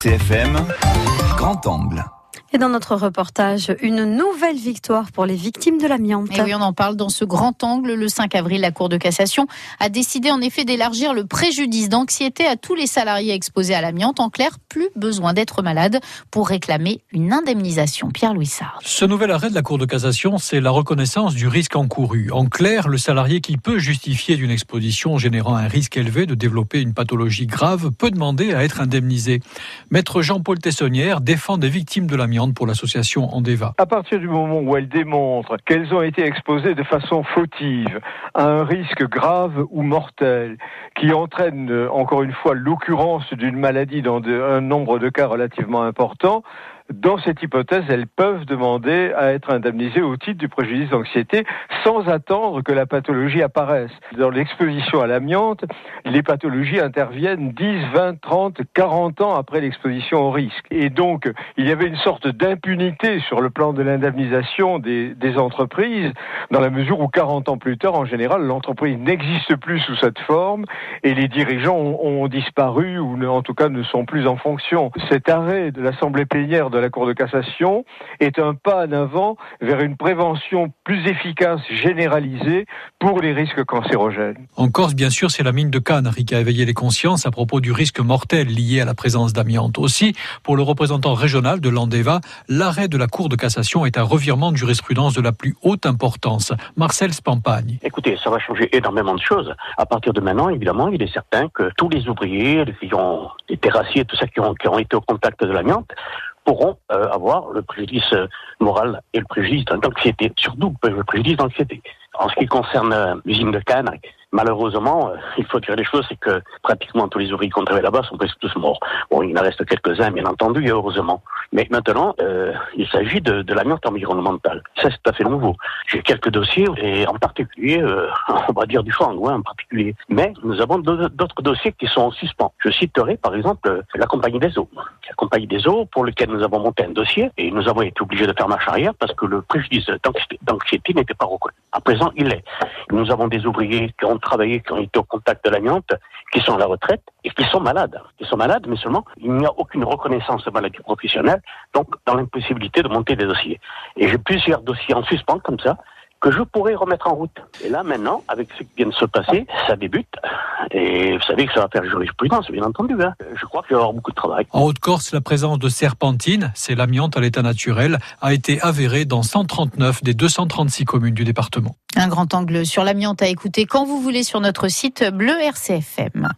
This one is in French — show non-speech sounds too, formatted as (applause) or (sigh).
TFM, grand angle. Et dans notre reportage, une nouvelle victoire pour les victimes de l'amiante. Et oui, on en parle dans ce grand angle. Le 5 avril, la Cour de cassation a décidé en effet d'élargir le préjudice d'anxiété à tous les salariés exposés à l'amiante. En clair, plus besoin d'être malade pour réclamer une indemnisation. Pierre-Louis Sarr. Ce nouvel arrêt de la Cour de cassation, c'est la reconnaissance du risque encouru. En clair, le salarié qui peut justifier d'une exposition générant un risque élevé de développer une pathologie grave peut demander à être indemnisé. Maître Jean-Paul Tessonnière défend des victimes de l'amiante pour l'association Andeva. À partir du moment où elles démontrent qu'elles ont été exposées de façon fautive à un risque grave ou mortel qui entraîne encore une fois l'occurrence d'une maladie dans un nombre de cas relativement important, dans cette hypothèse, elles peuvent demander à être indemnisées au titre du préjudice d'anxiété sans attendre que la pathologie apparaisse. Dans l'exposition à l'amiante, les pathologies interviennent 10, 20, 30, 40 ans après l'exposition au risque. Et donc, il y avait une sorte d'impunité sur le plan de l'indemnisation des, entreprises, dans la mesure où 40 ans plus tard, en général, l'entreprise n'existe plus sous cette forme et les dirigeants ont, ont disparu ou en tout cas ne sont plus en fonction. Cet arrêt de l'Assemblée plénière de la Cour de cassation est un pas en avant vers une prévention plus efficace, généralisée pour les risques cancérogènes. En Corse, bien sûr, c'est la mine de Cannes qui a éveillé les consciences à propos du risque mortel lié à la présence d'amiante. Aussi, pour le représentant régional de l'Andeva, l'arrêt de la Cour de cassation est un revirement de jurisprudence de la plus haute importance. Marcel Spampagne. Écoutez, ça va changer énormément de choses. À partir de maintenant, évidemment, il est certain que tous les ouvriers, les, ont, les terrassiers, tout ça qui ont, qui ont été au contact de l'amiante, pourront euh, avoir le préjudice euh, moral et le préjudice d'anxiété, surtout le préjudice d'anxiété. En ce qui concerne euh, l'usine de Cannes, malheureusement, il faut dire les choses, c'est que pratiquement tous les ouvriers qui ont travaillé là-bas sont presque tous morts. Bon, il en reste quelques-uns, bien entendu, et heureusement. Mais maintenant, euh, il s'agit de, de l'amiante environnementale. Ça, c'est tout à fait nouveau. J'ai quelques dossiers, et en particulier, euh, (laughs) on va dire du ouais, en particulier. Mais nous avons d'autres dossiers qui sont en suspens. Je citerai, par exemple, la compagnie des eaux. La compagnie des eaux, pour lequel nous avons monté un dossier, et nous avons été obligés de faire marche arrière parce que le préjudice d'anxiété n'était pas reconnu. À présent, il est. Nous avons des ouvriers qui ont qui ont été au contact de l'amiante, qui sont à la retraite et qui sont malades. Ils sont malades, mais seulement il n'y a aucune reconnaissance de maladie professionnelle, donc dans l'impossibilité de monter des dossiers. Et j'ai plusieurs dossiers en suspens comme ça, que je pourrais remettre en route. Et là, maintenant, avec ce qui vient de se passer, ça débute. Et vous savez que ça va faire jurisprudence, bien entendu. Hein. Je crois qu'il va y avoir beaucoup de travail. En Haute-Corse, la présence de serpentine, c'est l'amiante à l'état naturel, a été avérée dans 139 des 236 communes du département. Un grand angle sur l'amiante à écouter quand vous voulez sur notre site bleu RCFM.